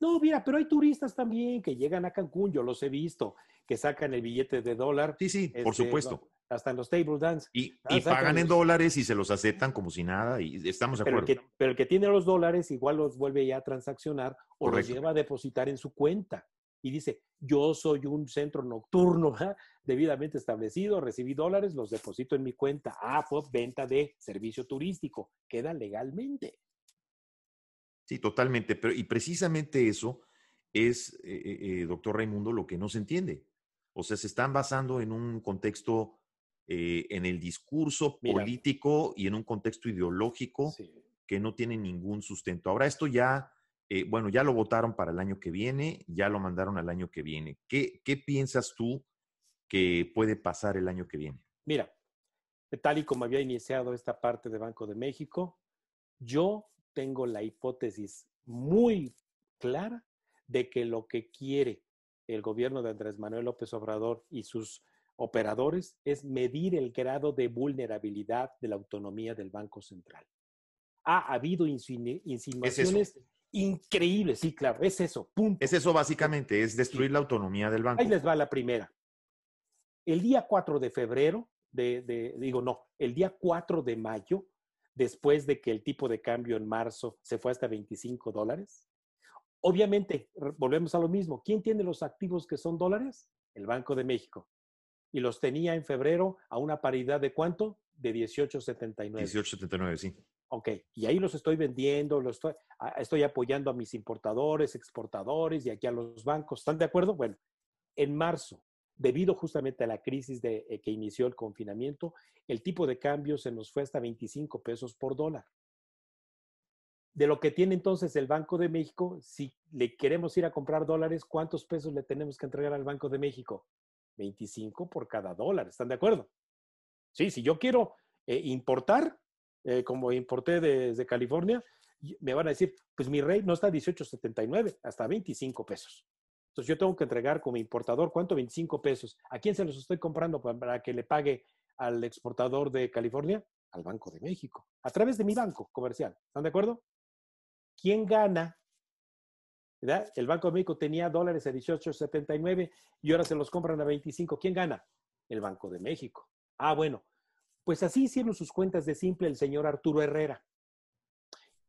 No, mira, pero hay turistas también que llegan a Cancún, yo los he visto, que sacan el billete de dólar. Sí, sí, por este, supuesto hasta en los table dance. Y, pagan en dólares y se los aceptan como si nada y estamos de acuerdo. Pero el que, pero el que tiene los dólares igual los vuelve ya a transaccionar o los lleva a depositar en su cuenta. Y dice, yo soy un centro nocturno debidamente establecido, recibí dólares, los deposito en mi cuenta. Ah, pues venta de servicio turístico, queda legalmente. Sí, totalmente. Pero, y precisamente eso es, eh, eh, doctor Raimundo, lo que no se entiende. O sea, se están basando en un contexto, en el discurso político y en un contexto ideológico que no tiene ningún sustento. Ahora, esto ya, bueno, ya lo votaron para el año que viene, ya lo mandaron al año que viene. ¿Qué, qué piensas tú que puede pasar el año que viene? Mira, tal y como había iniciado esta parte de Banco de México, yo tengo la hipótesis muy clara de que lo que quiere el gobierno de Andrés Manuel López Obrador y sus operadores es medir el grado de vulnerabilidad de la autonomía del Banco Central. Ha habido insinuaciones increíbles, sí, claro, es eso, punto. Es eso básicamente, es destruir la autonomía del banco. Ahí les va la primera. El día 4 de febrero, de, digo, no, el día 4 de mayo, después de que el tipo de cambio en marzo se fue hasta 25 dólares, obviamente, volvemos a lo mismo. ¿Quién tiene los activos que son dólares? El Banco de México. Y los tenía en febrero a una paridad de cuánto? De 18.79. 18.79, sí. Ok, y ahí los estoy vendiendo, los estoy, estoy apoyando a mis importadores, exportadores y aquí a los bancos. ¿Están de acuerdo? Bueno, en marzo debido justamente a la crisis de, eh, que inició el confinamiento, el tipo de cambio se nos fue hasta 25 pesos por dólar. De lo que tiene entonces el Banco de México, si le queremos ir a comprar dólares, ¿cuántos pesos le tenemos que entregar al Banco de México? 25 por cada dólar, ¿están de acuerdo? Sí, si yo quiero eh, importar, eh, como importé desde California, me van a decir, pues mi rey no está a 18.79, hasta 25 pesos. Entonces yo tengo que entregar como importador, ¿cuánto? 25 pesos. ¿A quién se los estoy comprando para que le pague al exportador de California? Al Banco de México, a través de mi banco comercial. ¿Están de acuerdo? ¿Quién gana? ¿Verdad? El Banco de México tenía dólares a 18.79 y ahora se los compran a 25. ¿Quién gana? El Banco de México. Ah, bueno, pues así hicieron sus cuentas de simple el señor Arturo Herrera.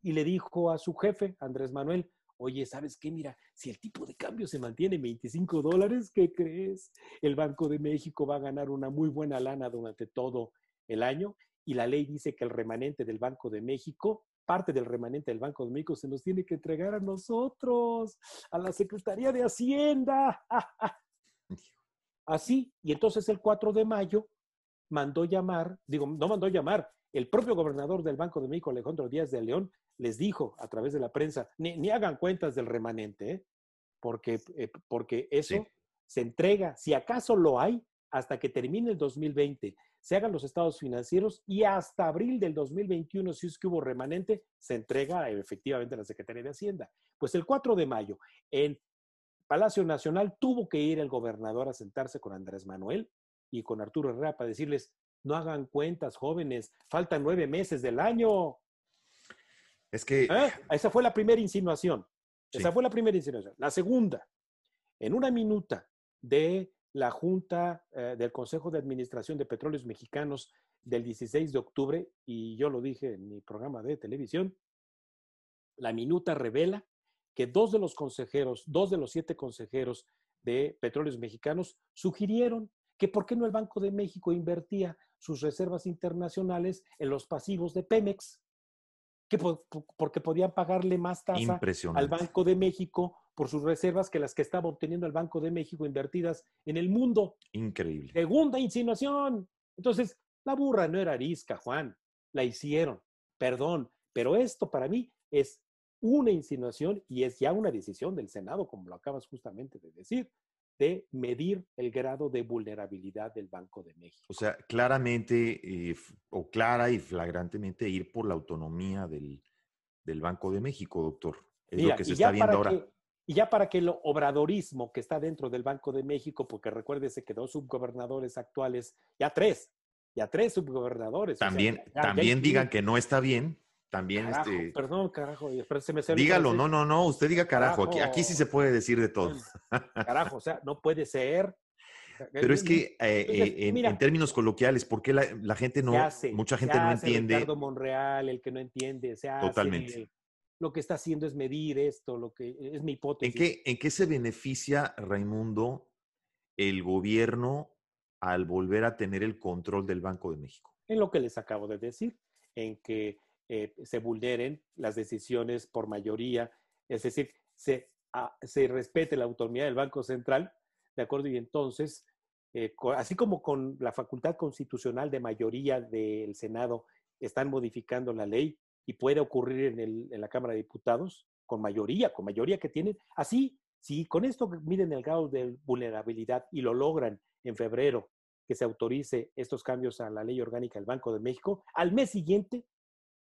Y le dijo a su jefe, Andrés Manuel, Oye, ¿sabes qué? Mira, si el tipo de cambio se mantiene en 25 dólares, ¿qué crees? El Banco de México va a ganar una muy buena lana durante todo el año y la ley dice que el remanente del Banco de México, parte del remanente del Banco de México se nos tiene que entregar a nosotros, a la Secretaría de Hacienda. Así, y entonces el 4 de mayo mandó llamar, digo, no mandó llamar, el propio gobernador del Banco de México, Alejandro Díaz de León, les dijo a través de la prensa, ni, hagan cuentas del remanente, ¿eh? porque, eh, porque eso se entrega, si acaso lo hay, hasta que termine el 2020, se hagan los estados financieros y hasta abril del 2021, si es que hubo remanente, se entrega efectivamente a la Secretaría de Hacienda. Pues el 4 de mayo, en Palacio Nacional, tuvo que ir el gobernador a sentarse con Andrés Manuel y con Arturo Herrera para decirles, no hagan cuentas, jóvenes, faltan nueve meses del año. Es que... ¿Eh? Esa fue la primera insinuación. Esa fue la primera insinuación. La segunda, en una minuta de la Junta eh, del Consejo de Administración de Petróleos Mexicanos del 16 de octubre, y yo lo dije en mi programa de televisión, la minuta revela que dos de los consejeros, dos de los siete consejeros de Petróleos Mexicanos sugirieron que por qué no el Banco de México invertía sus reservas internacionales en los pasivos de Pemex que porque podían pagarle más tasa al Banco de México por sus reservas que las que estaba obteniendo el Banco de México invertidas en el mundo. Increíble. Segunda insinuación. Entonces, la burra no era arisca, Juan. La hicieron. Perdón. Pero esto para mí es una insinuación y es ya una decisión del Senado, como lo acabas justamente de decir de medir el grado de vulnerabilidad del Banco de México. O sea, claramente eh, o clara y flagrantemente ir por la autonomía del, Banco de México, doctor. Es lo que se está viendo ahora. y ya para que el obradorismo que está dentro del Banco de México, porque recuérdese que dos subgobernadores actuales, ya tres, ya tres subgobernadores. También, también digan que no está bien, también este. Perdón, carajo, se me Dígalo, no, no, no, usted diga carajo, Aquí, aquí sí se puede decir de todo. Carajo, o sea, no puede ser. Pero es que eh, eh, en, términos coloquiales, ¿por qué la, gente no, mucha gente no entiende? Ricardo Monreal, el que no entiende, se hace, Totalmente. Lo que está haciendo es medir esto, lo que es mi hipótesis. ¿En qué, ¿En qué se beneficia, Raimundo, el gobierno al volver a tener el control del Banco de México? En lo que les acabo de decir, en que eh, se vulneren las decisiones por mayoría, es decir, se, ah, se respete la autonomía del Banco Central, ¿de acuerdo? Y entonces, eh, así como con la facultad constitucional de mayoría del Senado están modificando la ley y puede ocurrir en, en la Cámara de Diputados, con mayoría, con mayoría que tienen, así, si con esto miden el grado de vulnerabilidad y lo logran en febrero, que se autorice estos cambios a la ley orgánica del Banco de México, al mes siguiente,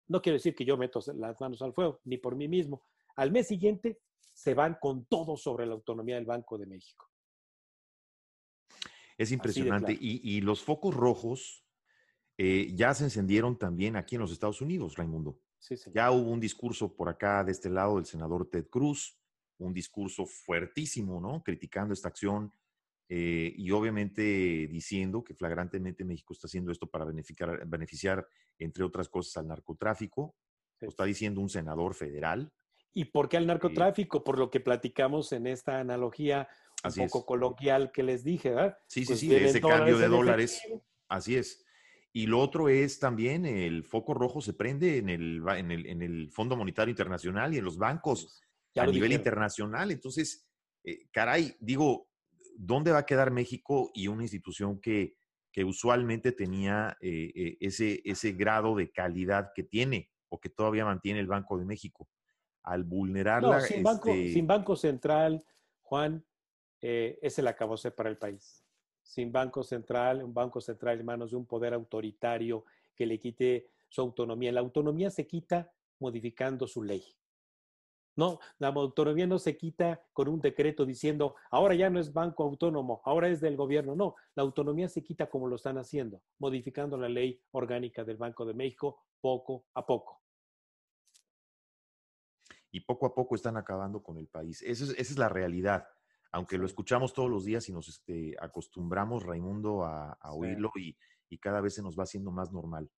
no quiero decir que yo meto las manos al fuego, ni por mí mismo, al mes siguiente se van con todo sobre la autonomía del Banco de México. Es impresionante. Y, los focos rojos eh, ya se encendieron también aquí en los Estados Unidos, Raimundo. ya hubo un discurso por acá de este lado del senador Ted Cruz, un discurso fuertísimo, ¿no? Criticando esta acción eh, y obviamente diciendo que flagrantemente México está haciendo esto para beneficiar, beneficiar entre otras cosas, al narcotráfico. Lo está diciendo un senador federal. ¿Y por qué al narcotráfico? por lo que platicamos en esta analogía un poco coloquial que les dije, ¿verdad? Sí, sí, pues sí, ese cambio de dólares. Así es. Y lo otro es también el foco rojo se prende en el, en el, en el Fondo Monetario Internacional y en los bancos a nivel internacional. Entonces, eh, caray, digo, ¿dónde va a quedar México y una institución que, que usualmente tenía eh, eh, ese, ese grado de calidad que tiene o que todavía mantiene el Banco de México? Al vulnerarla. No, sin, banco, este sin banco Central, Juan, eh, es el acabose para el país. Sin Banco Central, un Banco Central en manos de un poder autoritario que le quite su autonomía. La autonomía se quita modificando su ley. No, la autonomía no se quita con un decreto diciendo, ahora ya no es banco autónomo, ahora es del gobierno. No, la autonomía se quita como lo están haciendo, modificando la ley orgánica del Banco de México poco a poco. Y poco a poco están acabando con el país. esa es la realidad. Aunque lo escuchamos todos los días y nos este, acostumbramos, Raimundo, a, oírlo y, cada vez se nos va haciendo más normal.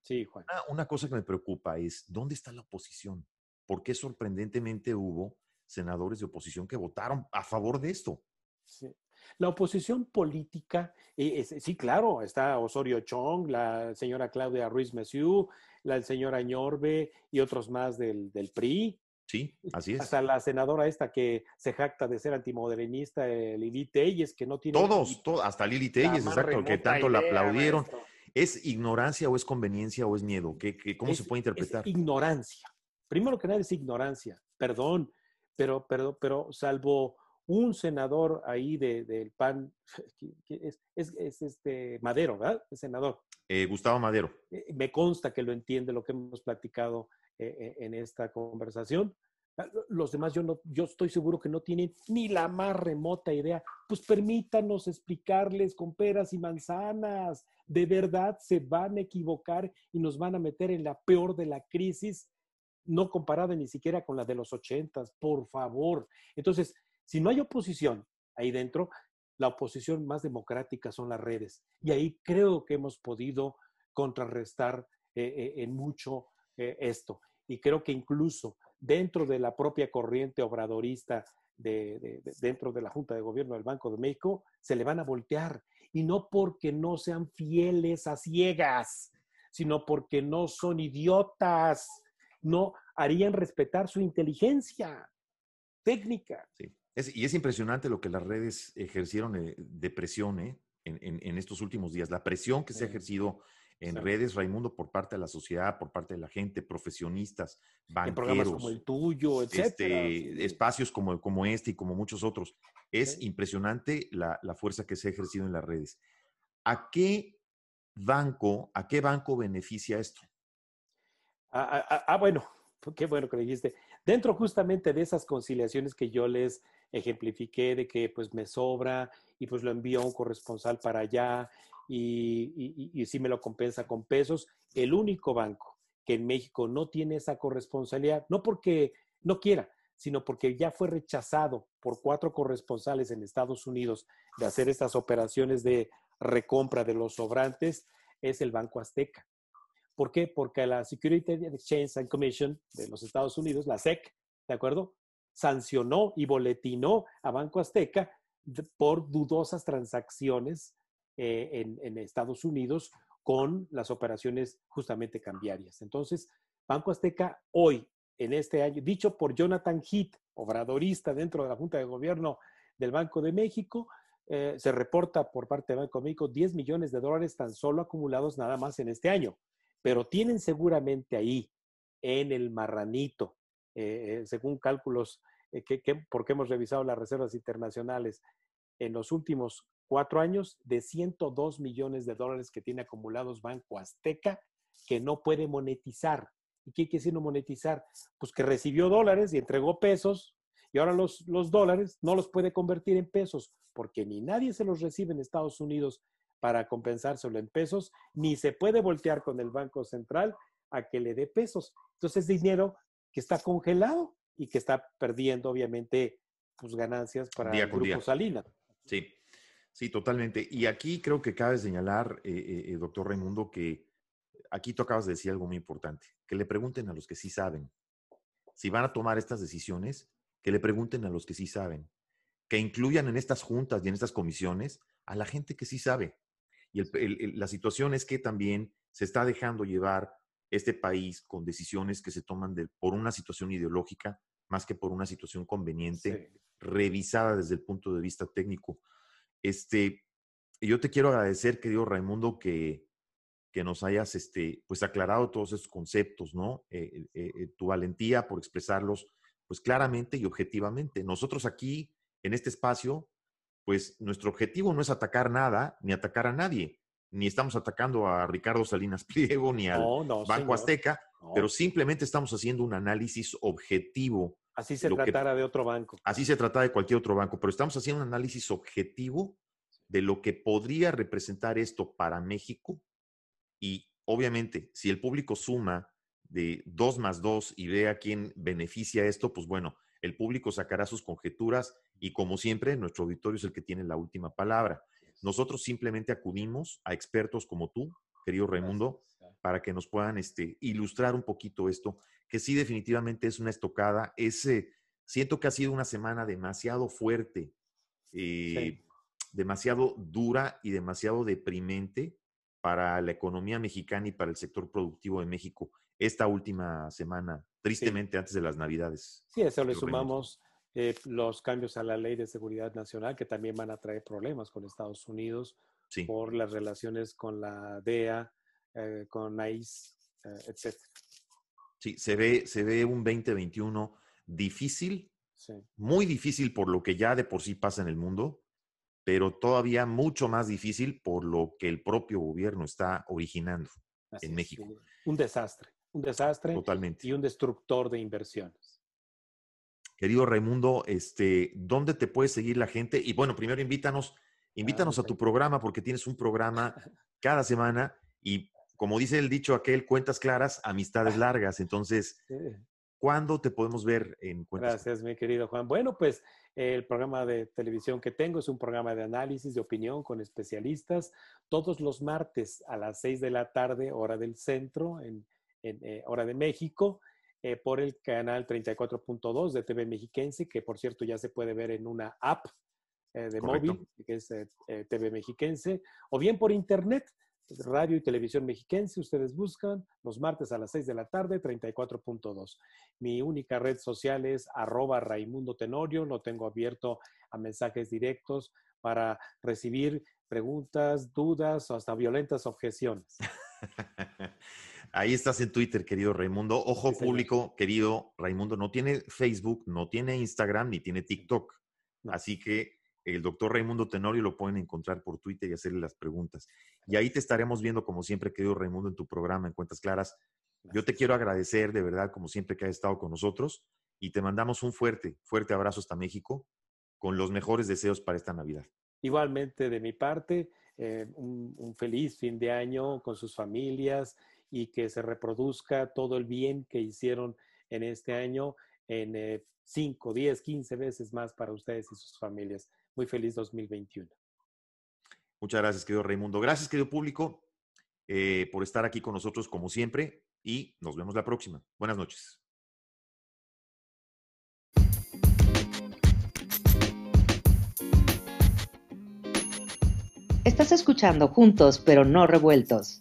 Sí, Juan. una cosa que me preocupa es, ¿dónde está la oposición? ¿Por qué sorprendentemente hubo senadores de oposición que votaron a favor de esto? Sí. La oposición política, eh, sí, claro, está Osorio Chong, la señora Claudia Ruiz Messiu, la señora Ñorbe y otros más del, PRI. Sí, así es. Hasta la senadora esta que se jacta de ser antimodernista, eh, Lili Telles, que no tiene... Todos, hasta Lili Telles, exacto, que tanto la aplaudieron. ¿Es ignorancia o es conveniencia o es miedo? ¿Qué, cómo se puede interpretar? ignorancia primero que nada es ignorancia, perdón, pero, pero, pero salvo un senador ahí del PAN, es, es, este Madero, ¿verdad? El senador. Eh, Gustavo Madero. Eh, me consta que lo entiende lo que hemos platicado eh, en esta conversación. Ah, los demás, yo, no, yo estoy seguro que no tienen ni la más remota idea. Pues permítanos explicarles con peras y manzanas. De verdad se van a equivocar y nos van a meter en la peor de la crisis no comparada ni siquiera con la de los ochentas, por favor. Entonces, si no hay oposición ahí dentro, la oposición más democrática son las redes. Y ahí creo que hemos podido contrarrestar eh, eh, en mucho eh, esto. Y creo que incluso dentro de la propia corriente obradorista de, dentro de la Junta de Gobierno del Banco de México, se le van a voltear. Y no porque no sean fieles a ciegas, sino porque no son idiotas no harían respetar su inteligencia técnica. Sí. y es impresionante lo que las redes ejercieron eh, de presión ¿eh? en, estos últimos días. La presión que se ha ejercido en redes, Raimundo, por parte de la sociedad, por parte de la gente, profesionistas, banqueros. En programas como el tuyo, etcétera. Este, espacios como, como este y como muchos otros. Es impresionante la, la fuerza que se ha ejercido en las redes. ¿A qué banco, a qué banco beneficia esto? Ah, ah, ah, ah, bueno, qué bueno que dijiste. Dentro justamente de esas conciliaciones que yo les ejemplifiqué de que pues me sobra y pues lo envío a un corresponsal para allá y, y, sí me lo compensa con pesos, el único banco que en México no tiene esa corresponsabilidad, no porque no quiera, sino porque ya fue rechazado por cuatro corresponsales en Estados Unidos de hacer estas operaciones de recompra de los sobrantes, es el Banco Azteca. ¿Por qué? Porque la Security Exchange and Commission de los Estados Unidos, la SEC, ¿de acuerdo? Sancionó y boletinó a Banco Azteca por dudosas transacciones eh, en, Estados Unidos con las operaciones justamente cambiarias. Entonces, Banco Azteca hoy, en este año, dicho por Jonathan Heath, obradorista dentro de la Junta de Gobierno del Banco de México, eh, se reporta por parte del Banco de México 10 millones de dólares tan solo acumulados nada más en este año. Pero tienen seguramente ahí, en el marranito, eh, eh, según cálculos que, porque hemos revisado las reservas internacionales, en los últimos cuatro años, de 102 millones de dólares que tiene acumulados Banco Azteca, que no puede monetizar. ¿Y qué quiere decir no monetizar? Pues que recibió dólares y entregó pesos, y ahora los dólares no los puede convertir en pesos, porque ni nadie se los recibe en Estados Unidos para compensárselo en pesos, ni se puede voltear con el Banco Central a que le dé pesos. Entonces, es dinero que está congelado y que está perdiendo, obviamente, pues, ganancias para el Grupo Salina. Sí, sí, totalmente. Y aquí creo que cabe señalar, eh, eh, eh, doctor Raimundo, que aquí tú acabas de decir algo muy importante, que le pregunten a los que sí saben. Si van a tomar estas decisiones, que le pregunten a los que sí saben, que incluyan en estas juntas y en estas comisiones a la gente que sí sabe. Y la situación es que también se está dejando llevar este país con decisiones que se toman por una situación ideológica más que por una situación conveniente, revisada desde el punto de vista técnico. Este, yo te quiero agradecer, querido Raimundo, que, que nos hayas este, pues aclarado todos esos conceptos, ¿no? Eh, eh, eh, tu valentía por expresarlos pues claramente y objetivamente. Nosotros aquí, en este espacio, pues nuestro objetivo no es atacar nada ni atacar a nadie. Ni estamos atacando a Ricardo Salinas Pliego ni al Banco Azteca, pero simplemente estamos haciendo un análisis objetivo. Así se tratara de otro banco. Así se trata de cualquier otro banco, pero estamos haciendo un análisis objetivo de lo que podría representar esto para México y obviamente si el público suma de dos más dos y ve a quién beneficia esto, pues bueno, el público sacará sus conjeturas y como siempre, nuestro auditorio es el que tiene la última palabra. Nosotros simplemente acudimos a expertos como tú, querido Raimundo, para que nos puedan este, ilustrar un poquito esto, que sí definitivamente es una estocada. Es, siento que ha sido una semana demasiado fuerte, eh, demasiado dura y demasiado deprimente para la economía mexicana y para el sector productivo de México esta última semana, tristemente antes de las Navidades. Sí, eso le sumamos eh, los cambios a la ley de seguridad nacional que también van a traer problemas con Estados Unidos por las relaciones con la DEA, eh, con ICE, eh, etc. Sí, se ve, se ve un 2021 difícil, muy difícil por lo que ya de por sí pasa en el mundo, pero todavía mucho más difícil por lo que el propio gobierno está originando en México. un desastre un desastre Totalmente. y un destructor de inversiones. Querido Raimundo, este, ¿dónde te puede seguir la gente? Y bueno, primero invítanos, invítanos a tu programa porque tienes un programa cada semana y como dice el dicho aquel, cuentas claras, amistades largas. Entonces, ¿cuándo te podemos ver en Cuentas Gracias, mi querido Juan. Bueno, pues el programa de televisión que tengo es un programa de análisis, de opinión con especialistas, todos los martes a las seis de la tarde, hora del centro, en en eh, Hora de México, eh, por el canal 34.2 de TV Mexiquense, que por cierto ya se puede ver en una app eh, de móvil, que es TV Mexiquense, o bien por internet, radio y televisión mexiquense, ustedes buscan los martes a las 6 de la tarde, 34.2. Mi única red social es arroba Raimundo Tenorio, lo tengo abierto a mensajes directos para recibir preguntas, dudas o hasta violentas objeciones. Ahí estás en Twitter, querido Raimundo. Ojo público, querido Raimundo, no tiene Facebook, no tiene Instagram, ni tiene TikTok. Así que el doctor Raimundo Tenorio lo pueden encontrar por Twitter y hacerle las preguntas. Y ahí te estaremos viendo, como siempre, querido Raimundo, en tu programa en Cuentas Claras. Yo te quiero agradecer de verdad, como siempre, que has estado con nosotros y te mandamos un fuerte, fuerte abrazo hasta México con los mejores deseos para esta Navidad. Igualmente, de mi parte, eh, un feliz fin de año con sus familias y que se reproduzca todo el bien que hicieron en este año en 5, 10, 15 veces más para ustedes y sus familias. Muy feliz 2021. Muchas gracias, querido Raimundo. Gracias, querido público, eh, por estar aquí con nosotros como siempre y nos vemos la próxima. Buenas noches. Estás escuchando juntos, pero no revueltos